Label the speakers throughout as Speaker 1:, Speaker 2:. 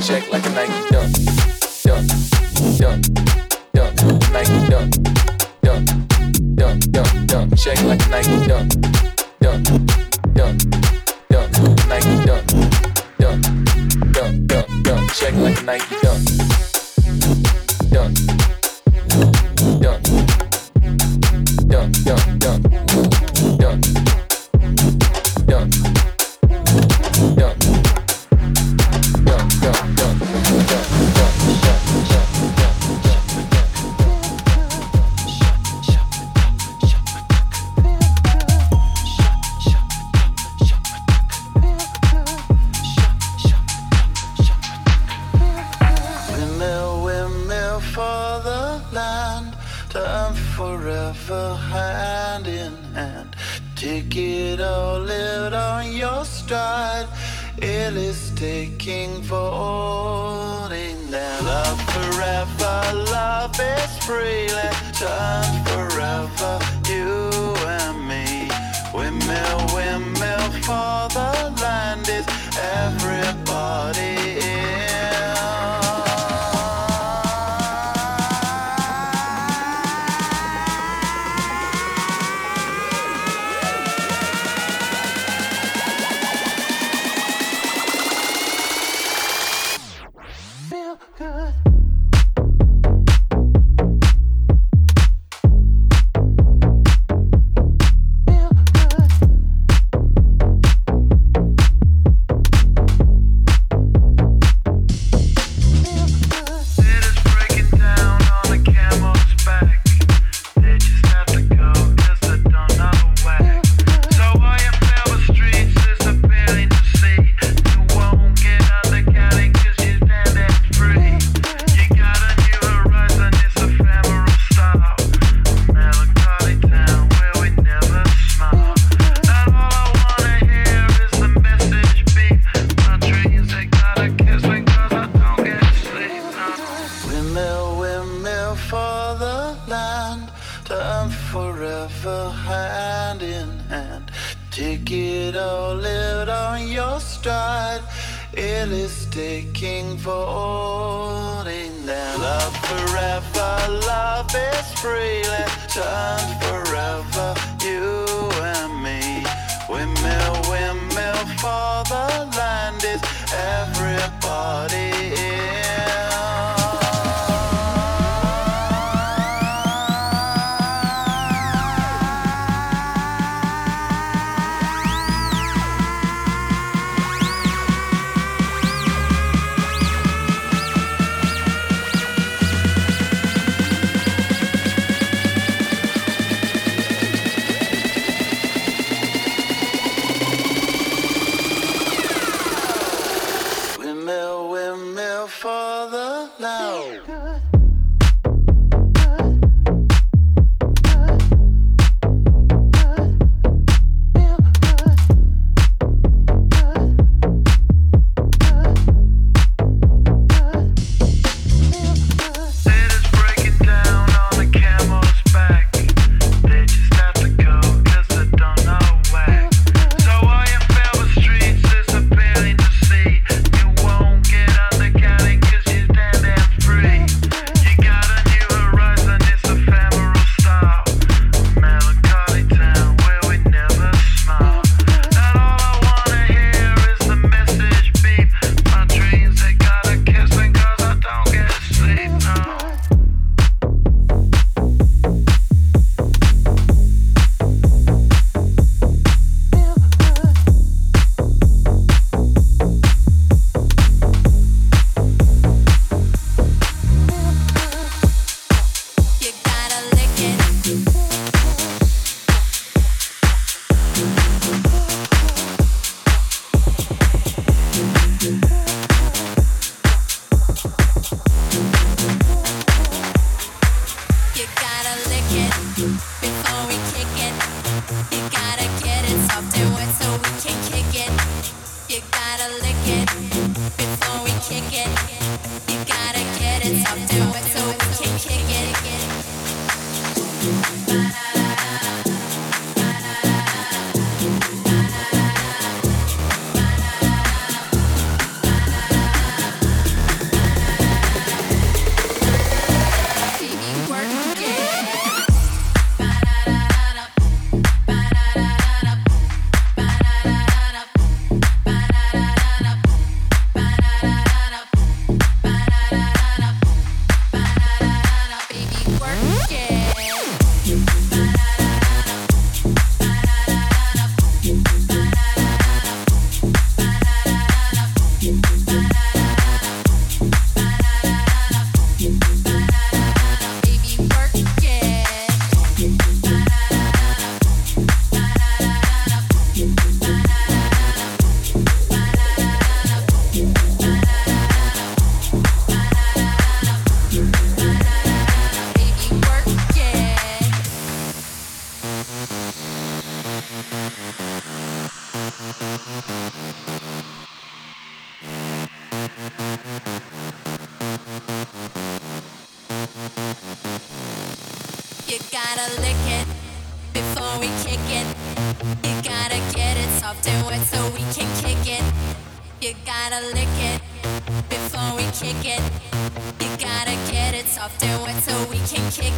Speaker 1: Shake like a Nike dunk, dunk, dunk, dunk, Nike dunk, dunk, dunk, dunk, dunk. Shake like a Nike dunk, dunk, dunk, dunk, Nike dunk, dunk, dunk, dunk, dunk. Shake like a Nike Taking falling down. Love
Speaker 2: forever,
Speaker 3: love is freely turned forever, you and me. Windmill, windmill for the land is everybody.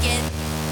Speaker 3: 耶。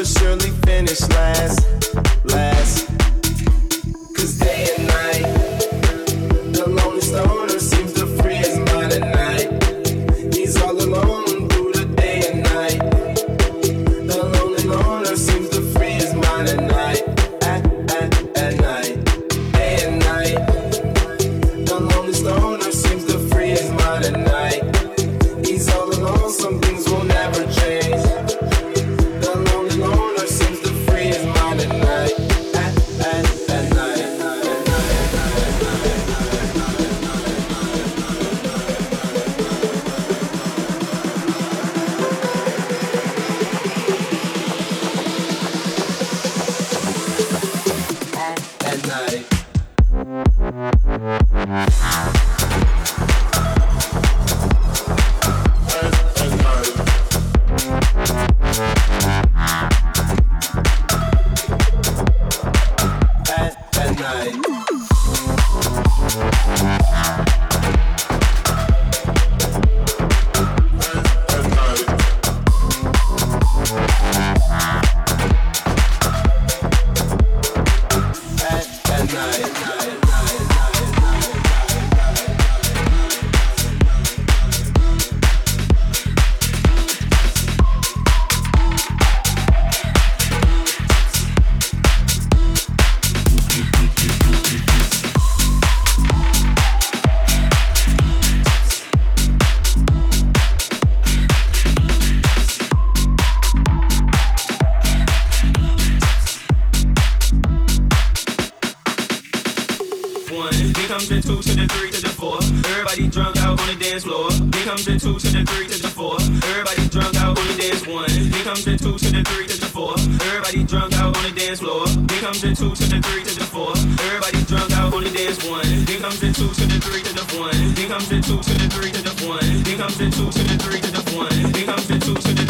Speaker 3: but surely finish last. Then comes in two to the three to the one. He comes in two to the three to the one. He comes in two to the three to the one. He comes in two to the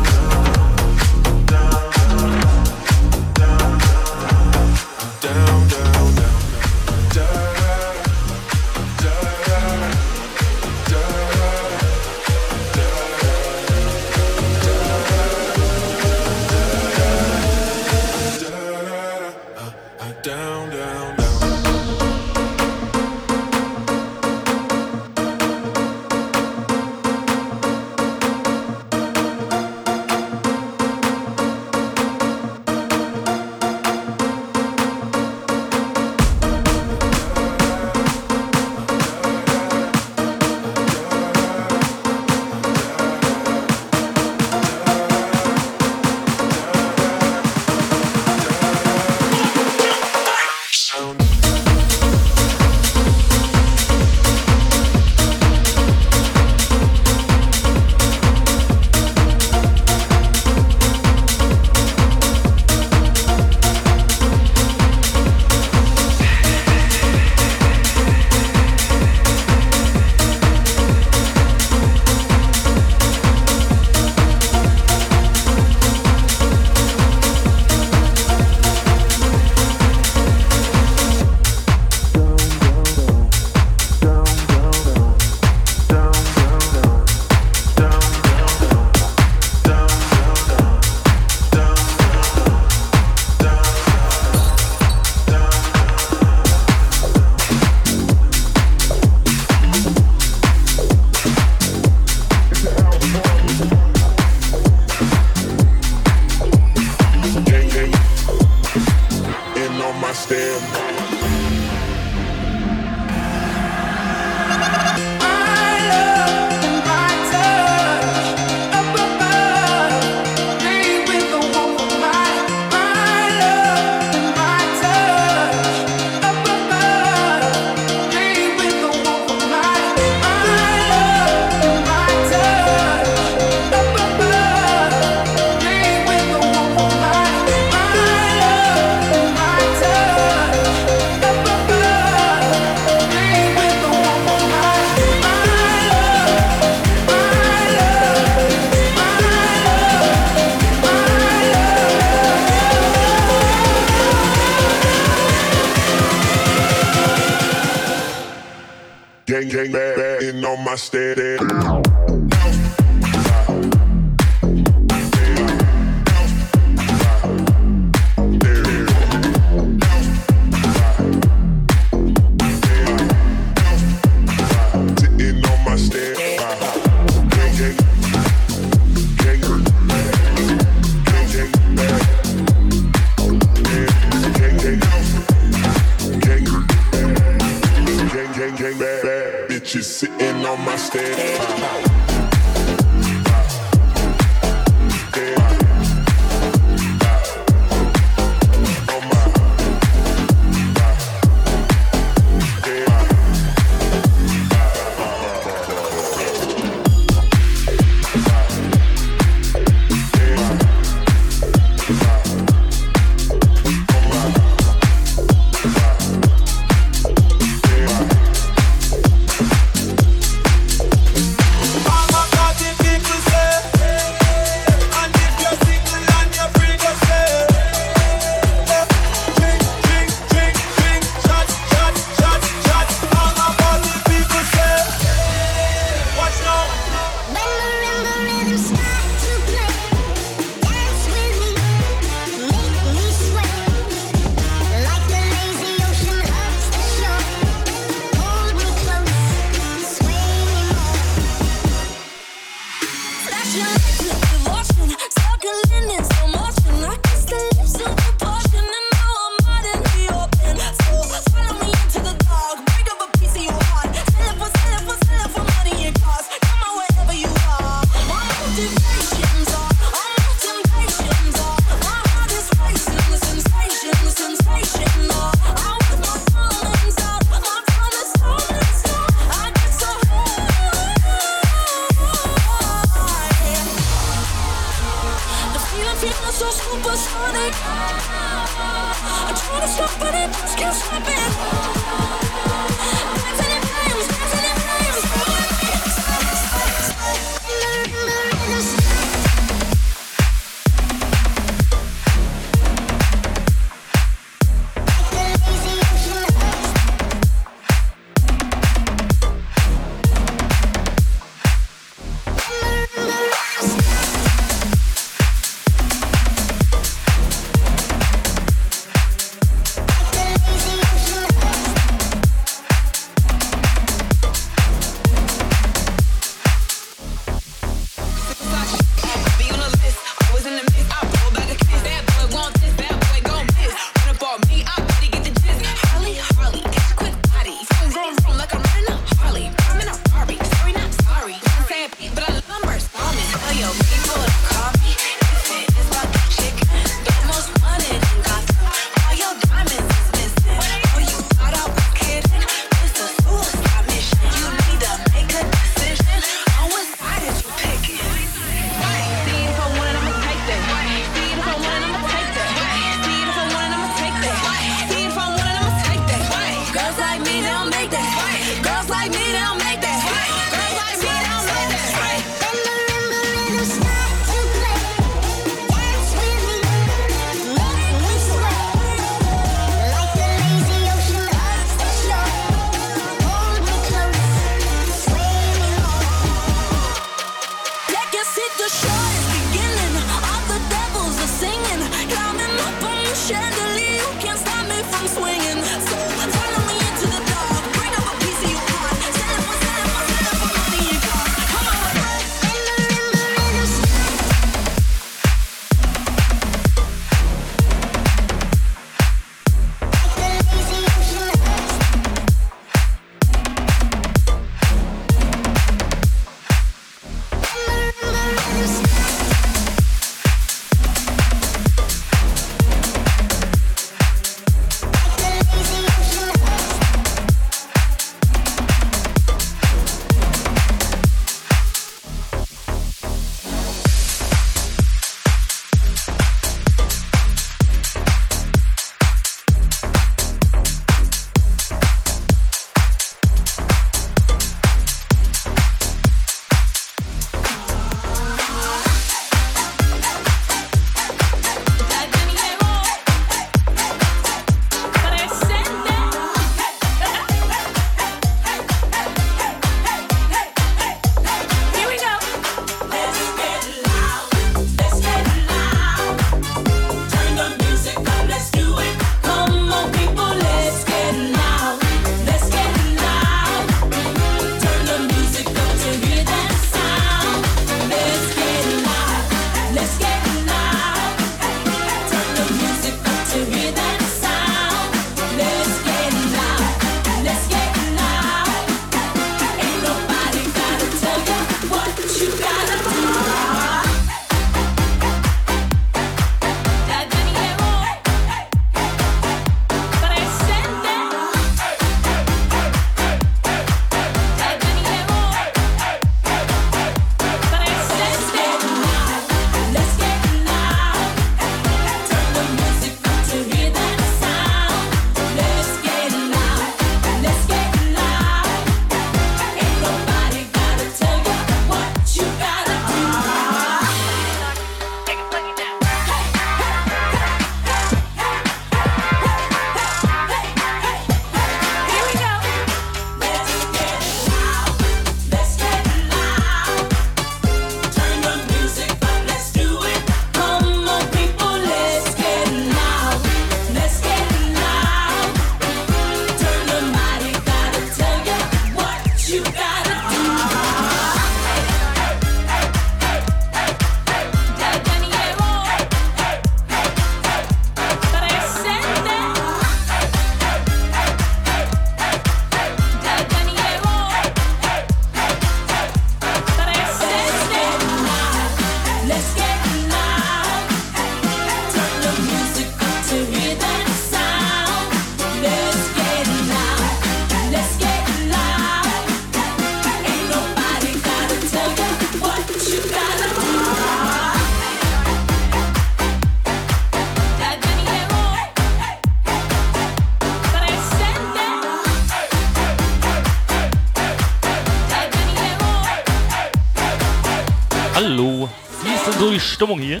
Speaker 4: Stimmung hier?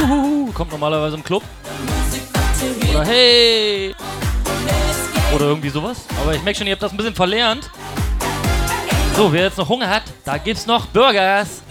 Speaker 4: Uhuhu, kommt normalerweise im Club. Oder hey. Oder irgendwie sowas. Aber ich merke schon, ihr habt das ein bisschen verlernt. So, wer jetzt noch Hunger hat, da gibt's noch Burgers.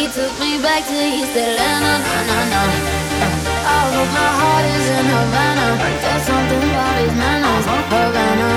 Speaker 5: He took me
Speaker 6: back to East Atlanta. no no na. All of my heart is in Havana. There's something about his manners. Havana.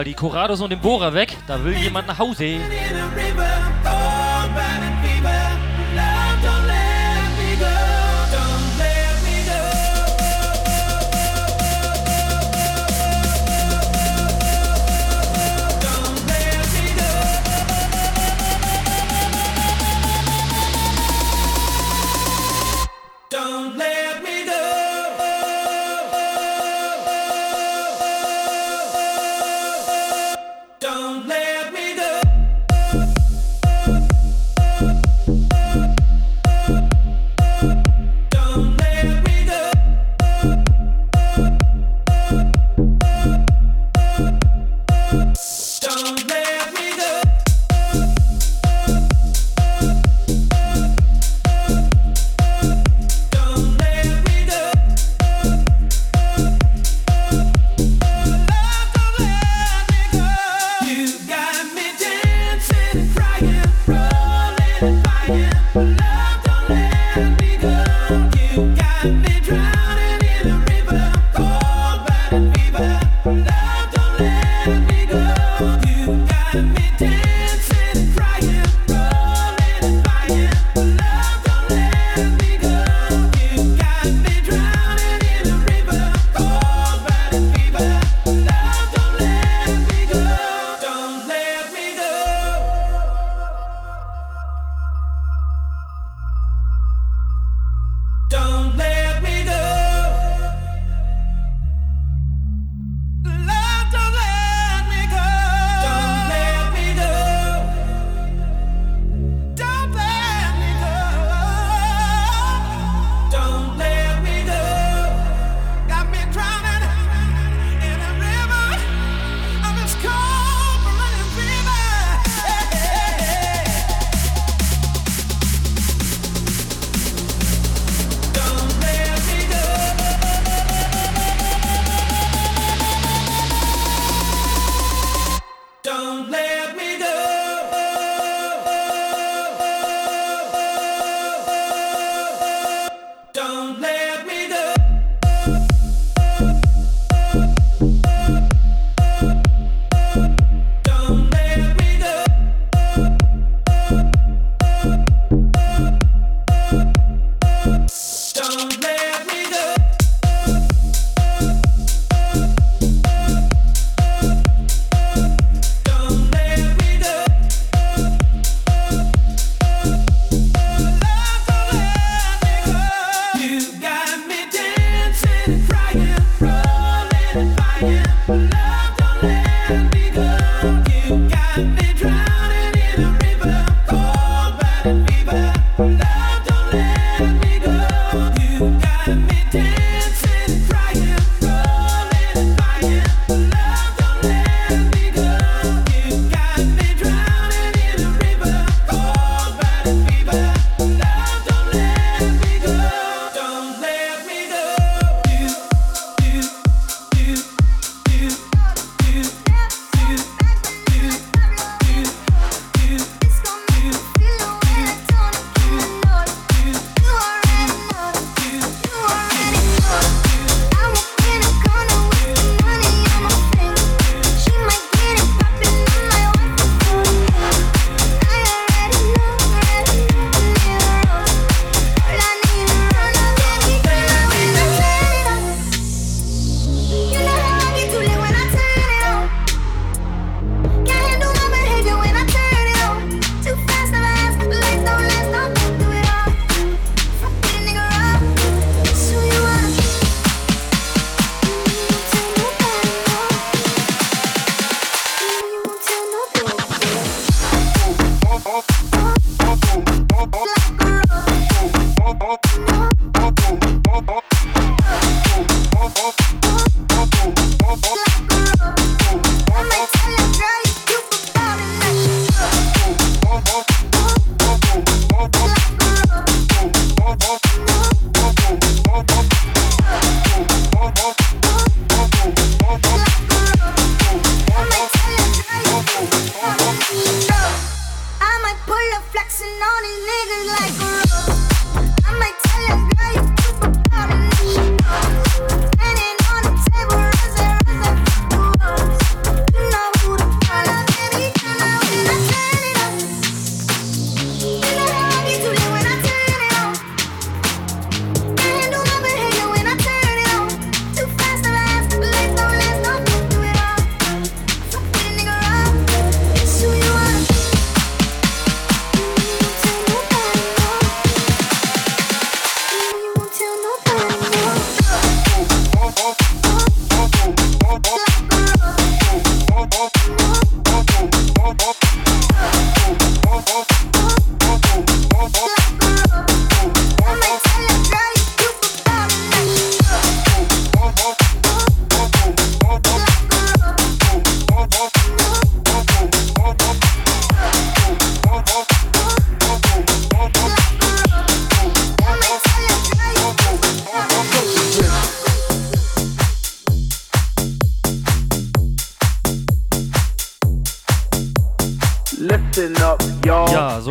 Speaker 7: Einmal die Corados und den Bohrer weg. Da will jemand nach Hause.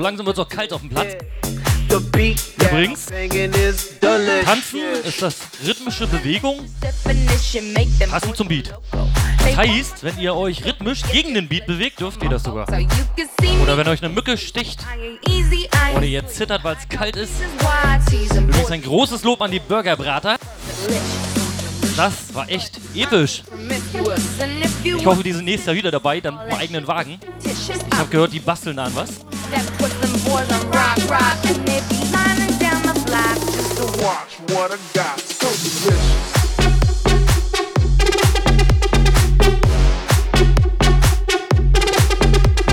Speaker 8: Langsam wird es auch kalt auf dem Platz. Übrigens. Tanzen ist das rhythmische Bewegung passend zum Beat. Das heißt, wenn ihr euch rhythmisch gegen den Beat bewegt, dürft ihr das sogar. Oder wenn euch eine Mücke sticht oder ihr zittert, weil es kalt ist. Übrigens ein großes Lob an die Burgerbrater. Das war echt episch. Ich hoffe, die sind nächstes Jahr wieder dabei, dann mit eigenen Wagen. Ich habe gehört, die basteln da an was.
Speaker 9: Watch what I got. So delicious.